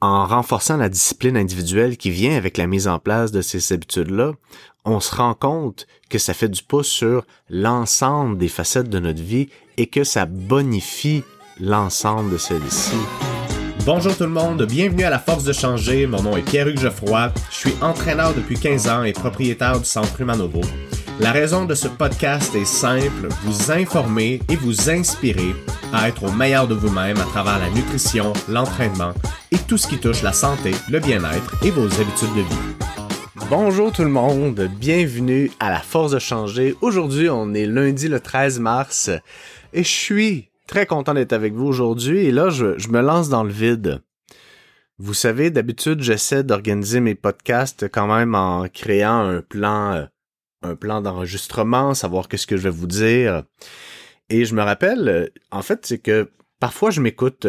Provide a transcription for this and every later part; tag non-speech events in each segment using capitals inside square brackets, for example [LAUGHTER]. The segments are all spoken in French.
en renforçant la discipline individuelle qui vient avec la mise en place de ces habitudes-là, on se rend compte que ça fait du pouce sur l'ensemble des facettes de notre vie et que ça bonifie l'ensemble de celles-ci. Bonjour tout le monde, bienvenue à la Force de changer. Mon nom est Pierre-Hugues Geoffroy. Je suis entraîneur depuis 15 ans et propriétaire du Centre Humanovo. La raison de ce podcast est simple, vous informer et vous inspirer à être au meilleur de vous-même à travers la nutrition, l'entraînement et tout ce qui touche la santé, le bien-être et vos habitudes de vie. Bonjour tout le monde, bienvenue à la Force de changer. Aujourd'hui, on est lundi le 13 mars et je suis très content d'être avec vous aujourd'hui et là, je, me lance dans le vide. Vous savez, d'habitude, j'essaie d'organiser mes podcasts quand même en créant un plan euh, un plan d'enregistrement, savoir qu'est-ce que je vais vous dire. Et je me rappelle, euh, en fait, c'est que parfois je m'écoute.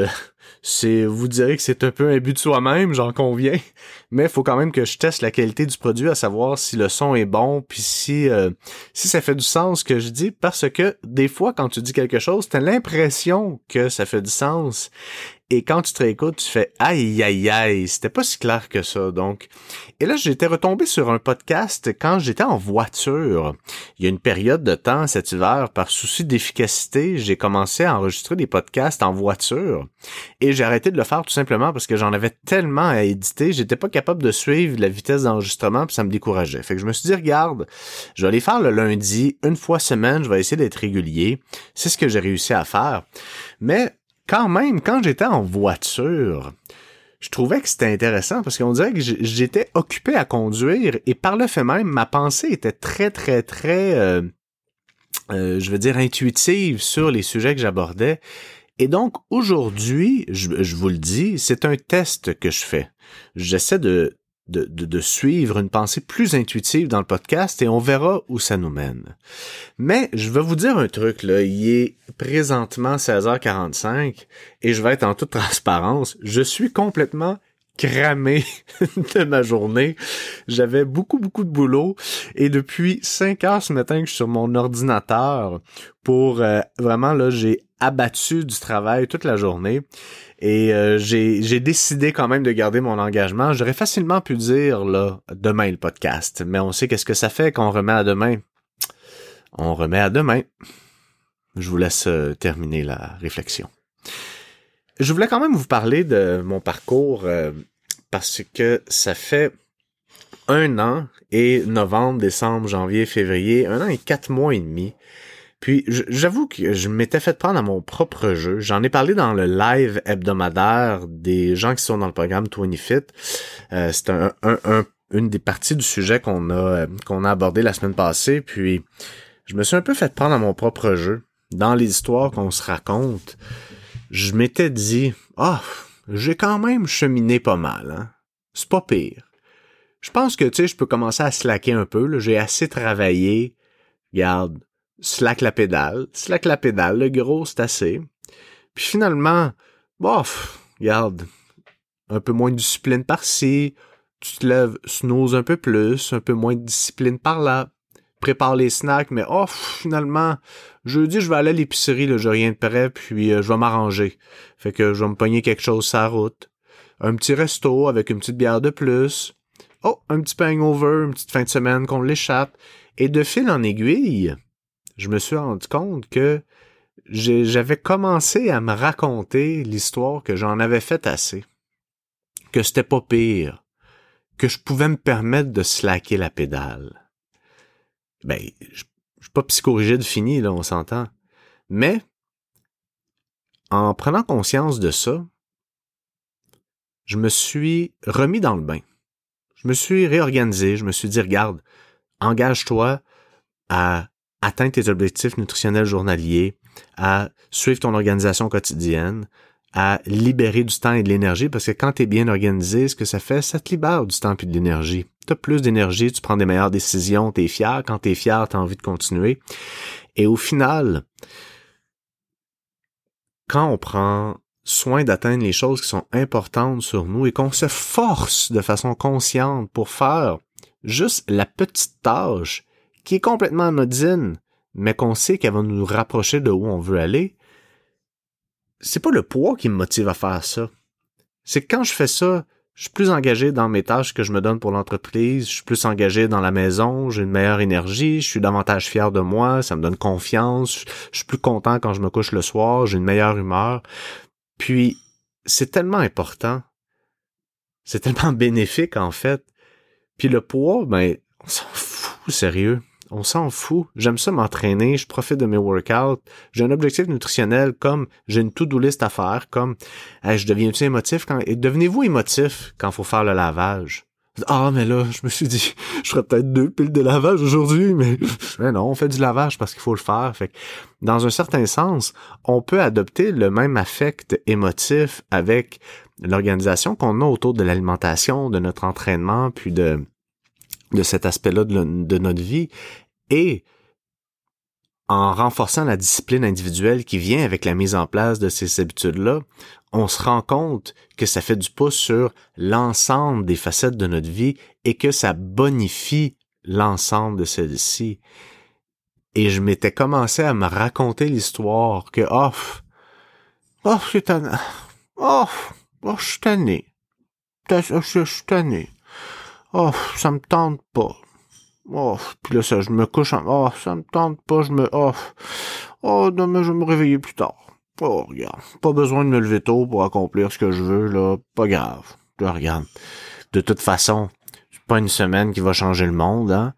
C'est, vous direz que c'est un peu un but de soi-même, j'en conviens. [LAUGHS] Mais il faut quand même que je teste la qualité du produit, à savoir si le son est bon, puis si euh, si ça fait du sens que je dis, parce que des fois quand tu dis quelque chose, t'as l'impression que ça fait du sens, et quand tu te réécoutes, tu fais aïe aïe aïe, c'était pas si clair que ça. Donc, et là j'étais retombé sur un podcast quand j'étais en voiture. Il y a une période de temps cet hiver, par souci d'efficacité, j'ai commencé à enregistrer des podcasts en voiture et j'ai arrêté de le faire tout simplement parce que j'en avais tellement à éditer, j'étais pas capable de suivre la vitesse d'enregistrement puis ça me décourageait. Fait que je me suis dit regarde, je vais les faire le lundi une fois semaine, je vais essayer d'être régulier. C'est ce que j'ai réussi à faire. Mais quand même, quand j'étais en voiture, je trouvais que c'était intéressant parce qu'on dirait que j'étais occupé à conduire et par le fait même, ma pensée était très, très, très, euh, euh, je veux dire, intuitive sur les sujets que j'abordais. Et donc, aujourd'hui, je, vous le dis, c'est un test que je fais. J'essaie de, de, de, suivre une pensée plus intuitive dans le podcast et on verra où ça nous mène. Mais je vais vous dire un truc, là. Il est présentement 16h45 et je vais être en toute transparence. Je suis complètement cramé [LAUGHS] de ma journée. J'avais beaucoup, beaucoup de boulot et depuis 5 heures ce matin que je suis sur mon ordinateur pour euh, vraiment, là, j'ai abattu du travail toute la journée. Et euh, j'ai décidé quand même de garder mon engagement. J'aurais facilement pu dire là demain le podcast, mais on sait qu'est-ce que ça fait qu'on remet à demain. On remet à demain. Je vous laisse euh, terminer la réflexion. Je voulais quand même vous parler de mon parcours euh, parce que ça fait un an et novembre, décembre, janvier, février, un an et quatre mois et demi puis j'avoue que je m'étais fait prendre à mon propre jeu. J'en ai parlé dans le live hebdomadaire des gens qui sont dans le programme 20Fit. Euh, c'est un, une des parties du sujet qu'on a qu'on a abordé la semaine passée. Puis je me suis un peu fait prendre à mon propre jeu. Dans les histoires qu'on se raconte, je m'étais dit Ah, j'ai quand même cheminé pas mal, hein. C'est pas pire. Je pense que tu sais, je peux commencer à slacker un peu. J'ai assez travaillé. Regarde, slack la pédale, slack la pédale, le gros, c'est assez. Puis finalement, bof, regarde, un peu moins de discipline par-ci, tu te lèves, snooze un peu plus, un peu moins de discipline par-là, prépare les snacks, mais oh, finalement, jeudi, je vais aller à l'épicerie, là, j'ai rien de prêt, puis euh, je vais m'arranger. Fait que je vais me pogner quelque chose sur la route. Un petit resto avec une petite bière de plus. Oh, un petit hangover, une petite fin de semaine qu'on l'échappe. Et de fil en aiguille, je me suis rendu compte que j'avais commencé à me raconter l'histoire que j'en avais fait assez. Que c'était pas pire. Que je pouvais me permettre de slacker la pédale. Ben, je, je suis pas psychorigide fini, là, on s'entend. Mais, en prenant conscience de ça, je me suis remis dans le bain. Je me suis réorganisé, je me suis dit, regarde, engage-toi à atteindre tes objectifs nutritionnels journaliers, à suivre ton organisation quotidienne, à libérer du temps et de l'énergie, parce que quand tu es bien organisé, ce que ça fait, ça te libère du temps et de l'énergie. Tu as plus d'énergie, tu prends des meilleures décisions, tu es fier. Quand tu es fier, tu as envie de continuer. Et au final, quand on prend soin d'atteindre les choses qui sont importantes sur nous et qu'on se force de façon consciente pour faire juste la petite tâche qui est complètement anodine, mais qu'on sait qu'elle va nous rapprocher de où on veut aller, c'est pas le poids qui me motive à faire ça. c'est que quand je fais ça, je suis plus engagé dans mes tâches que je me donne pour l'entreprise, je suis plus engagé dans la maison, j'ai une meilleure énergie, je suis davantage fier de moi, ça me donne confiance, je suis plus content quand je me couche le soir, j'ai une meilleure humeur. Puis, c'est tellement important. C'est tellement [LAUGHS] bénéfique, en fait. Puis le poids, ben, on s'en fout, sérieux. On s'en fout. J'aime ça m'entraîner, je profite de mes workouts. J'ai un objectif nutritionnel comme j'ai une to-do list à faire, comme je deviens-tu émotif quand. Devenez-vous émotif quand faut faire le lavage? Ah, mais là, je me suis dit, [LAUGHS] je ferais peut-être deux piles de lavage aujourd'hui, mais... [LAUGHS] mais non, on fait du lavage parce qu'il faut le faire. Fait que, dans un certain sens, on peut adopter le même affect émotif avec l'organisation qu'on a autour de l'alimentation, de notre entraînement, puis de, de cet aspect-là de, notre vie. Et en renforçant la discipline individuelle qui vient avec la mise en place de ces habitudes-là, on se rend compte que ça fait du pouce sur l'ensemble des facettes de notre vie et que ça bonifie l'ensemble de celles-ci. Et je m'étais commencé à me raconter l'histoire que, oh, oh, suis tanné. Oh, oh, je suis tanné. Je suis. Oh, ça me tente pas. Oh, puis là, ça, je me couche en... Oh, ça me tente pas, je me... Oh, oh, demain, je vais me réveiller plus tard. Oh, regarde. Pas besoin de me lever tôt pour accomplir ce que je veux, là. Pas grave. Là, regarde. De toute façon, c'est pas une semaine qui va changer le monde, hein.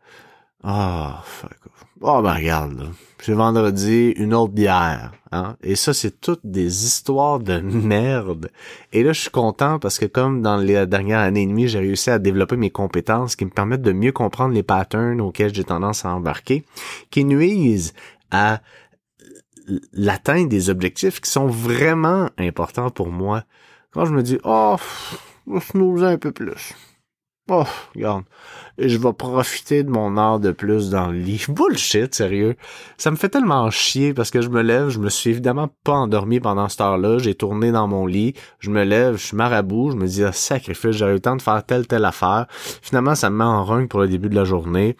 Oh, fuck Oh, ben regarde, c'est vendredi, une autre bière. Hein? Et ça, c'est toutes des histoires de [LAUGHS] merde. Et là, je suis content parce que comme dans les dernières années et demie, j'ai réussi à développer mes compétences qui me permettent de mieux comprendre les patterns auxquels j'ai tendance à embarquer, qui nuisent à l'atteinte des objectifs qui sont vraiment importants pour moi. Quand je me dis, oh, je vais un peu plus. Oh, regarde. Je vais profiter de mon heure de plus dans le lit. [LAUGHS] Bullshit, sérieux. Ça me fait tellement chier parce que je me lève, je me suis évidemment pas endormi pendant cette heure-là. J'ai tourné dans mon lit. Je me lève, je suis marabout. Je me dis, ah, sacrifice, j'aurais eu le temps de faire telle, telle affaire. Finalement, ça me met en rung pour le début de la journée.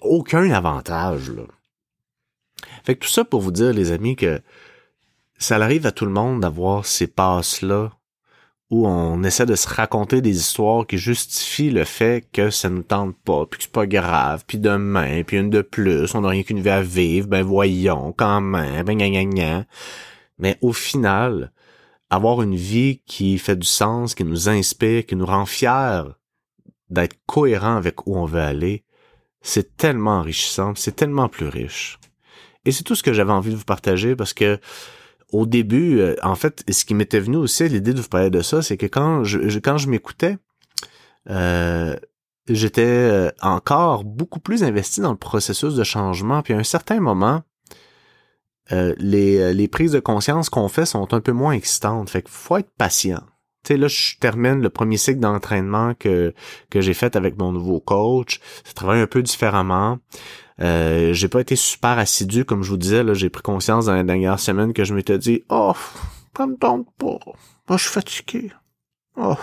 aucun avantage, là. Fait que tout ça pour vous dire, les amis, que ça arrive à tout le monde d'avoir ces passes-là où on essaie de se raconter des histoires qui justifient le fait que ça nous tente pas, puis que c'est pas grave, puis demain, puis une de plus, on n'a rien qu'une vie à vivre, ben voyons, quand même, ben gna, gna, gna. Mais au final, avoir une vie qui fait du sens, qui nous inspire, qui nous rend fiers d'être cohérent avec où on veut aller, c'est tellement enrichissant, c'est tellement plus riche. Et c'est tout ce que j'avais envie de vous partager parce que au début, euh, en fait, ce qui m'était venu aussi, l'idée de vous parler de ça, c'est que quand je, m'écoutais, euh, j'étais euh, encore beaucoup plus investi dans le processus de changement. Puis à un certain moment, les, les prises de conscience qu'on fait sont un peu moins excitantes. Fait qu'il faut être patient. Sais, là, je termine le premier cycle d'entraînement que, que j'ai fait avec mon nouveau coach. Ça travaille un peu différemment. Euh, j'ai pas été super assidu, comme je vous disais, là, j'ai pris conscience dans les dernières semaines que je m'étais dit Oh, ça me tente pas. Oh, je suis fatigué. Oh.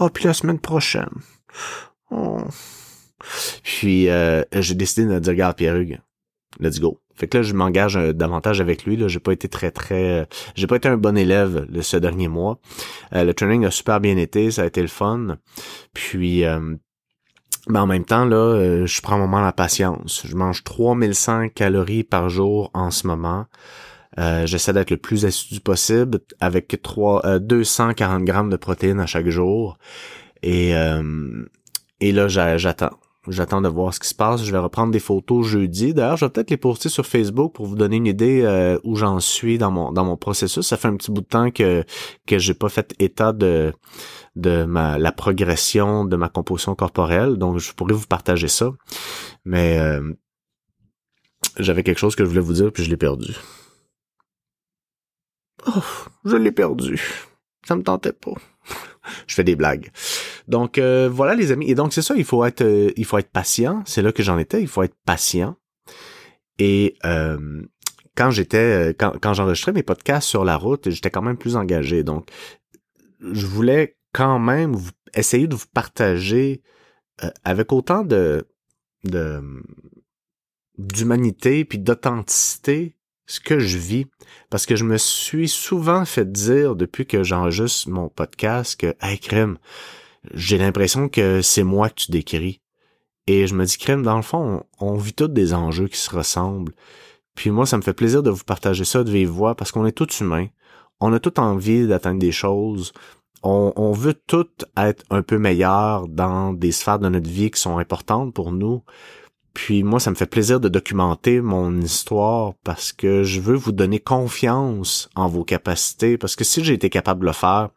Oh, puis la semaine prochaine. Oh. Puis euh, j'ai décidé de dire Regarde Pierre Hugues, let's go. Fait que là, je m'engage euh, davantage avec lui. Là, j'ai pas été très très, j'ai pas été un bon élève le, ce dernier mois. le training a super bien été, ça a été le fun. Puis mais en même temps, là, euh, je prends moment la patience. Je mange 3100 calories par jour en ce moment. Euh, j'essaie d'être le plus assidu possible avec 3, 240 euh, grammes de protéines à chaque jour. Et, et là, j'attends. J'attends de voir ce qui se passe. Je vais reprendre des photos jeudi. D'ailleurs, je vais peut-être les poster sur Facebook pour vous donner une idée où j'en suis dans mon dans mon processus. Ça fait un petit bout de temps que que j'ai pas fait état de de ma la progression de ma composition corporelle. Donc, je pourrais vous partager ça. Mais euh, j'avais quelque chose que je voulais vous dire, puis je l'ai perdu. Oh, je l'ai perdu. Ça me tentait pas. [LAUGHS] je fais des blagues. Donc euh, voilà les amis. Et donc c'est ça, il faut être euh, il faut être patient. C'est là que j'en étais. Il faut être patient. Et quand j'étais quand, j'enregistrais mes podcasts sur la route, j'étais quand même plus engagé. Donc je voulais quand même essayer de vous partager euh, avec autant de, de d'humanité puis d'authenticité ce que je vis, parce que je me suis souvent fait dire depuis que j'enregistre mon podcast que, hey, crème, j'ai l'impression que c'est moi que tu décris. Et je me dis, crème, dans le fond, on, vit tous des enjeux qui se ressemblent. Puis moi, ça me fait plaisir de vous partager ça de vive voix parce qu'on est tous humains. On a tout envie d'atteindre des choses. On, on veut tout être un peu meilleur dans des sphères de notre vie qui sont importantes pour nous. Puis moi, ça me fait plaisir de documenter mon histoire parce que je veux vous donner confiance en vos capacités. Parce que si j'ai été capable de le faire,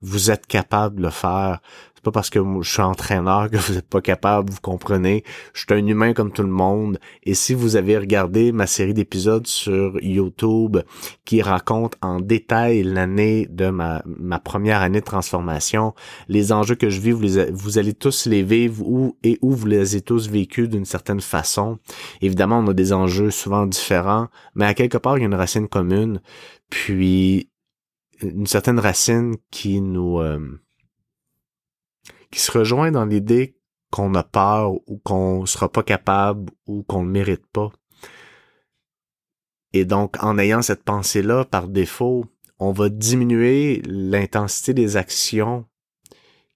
vous êtes capable de le faire. C'est pas parce que je suis entraîneur que vous n'êtes pas capable, vous comprenez. Je suis un humain comme tout le monde. Et si vous avez regardé ma série d'épisodes sur YouTube qui raconte en détail l'année de ma, première année de transformation, les enjeux que je vis, vous, vous allez tous les vivre où et où vous les avez tous vécus d'une certaine façon. Évidemment, on a des enjeux souvent différents, mais à quelque part, il y a une racine commune. Puis, une certaine racine qui nous euh, qui se rejoint dans l'idée qu'on a peur ou qu'on sera pas capable ou qu'on ne mérite pas. Et donc, en ayant cette pensée-là, par défaut, on va diminuer l'intensité des actions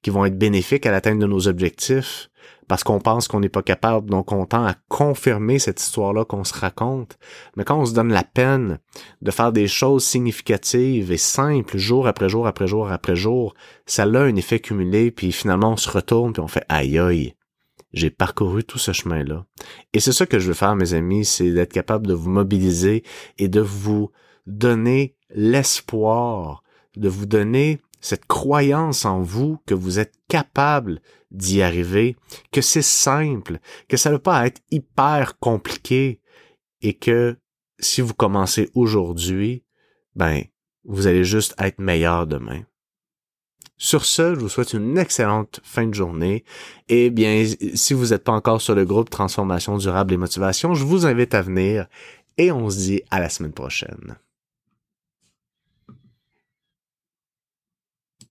qui vont être bénéfiques à l'atteinte de nos objectifs parce qu'on pense qu'on n'est pas capable, donc on tend à confirmer cette histoire-là qu'on se raconte. Mais quand on se donne la peine de faire des choses significatives et simples jour après jour après jour après jour, ça a un effet cumulé, puis finalement on se retourne, puis on fait aïe aïe. J'ai parcouru tout ce chemin-là. Et c'est ça que je veux faire, mes amis, c'est d'être capable de vous mobiliser et de vous donner l'espoir, de vous donner cette croyance en vous que vous êtes capable d'y arriver, que c'est simple, que ça ne va pas être hyper compliqué et que si vous commencez aujourd'hui, ben, vous allez juste être meilleur demain. Sur ce, je vous souhaite une excellente fin de journée. Et bien, si vous n'êtes pas encore sur le groupe Transformation durable et motivation, je vous invite à venir et on se dit à la semaine prochaine.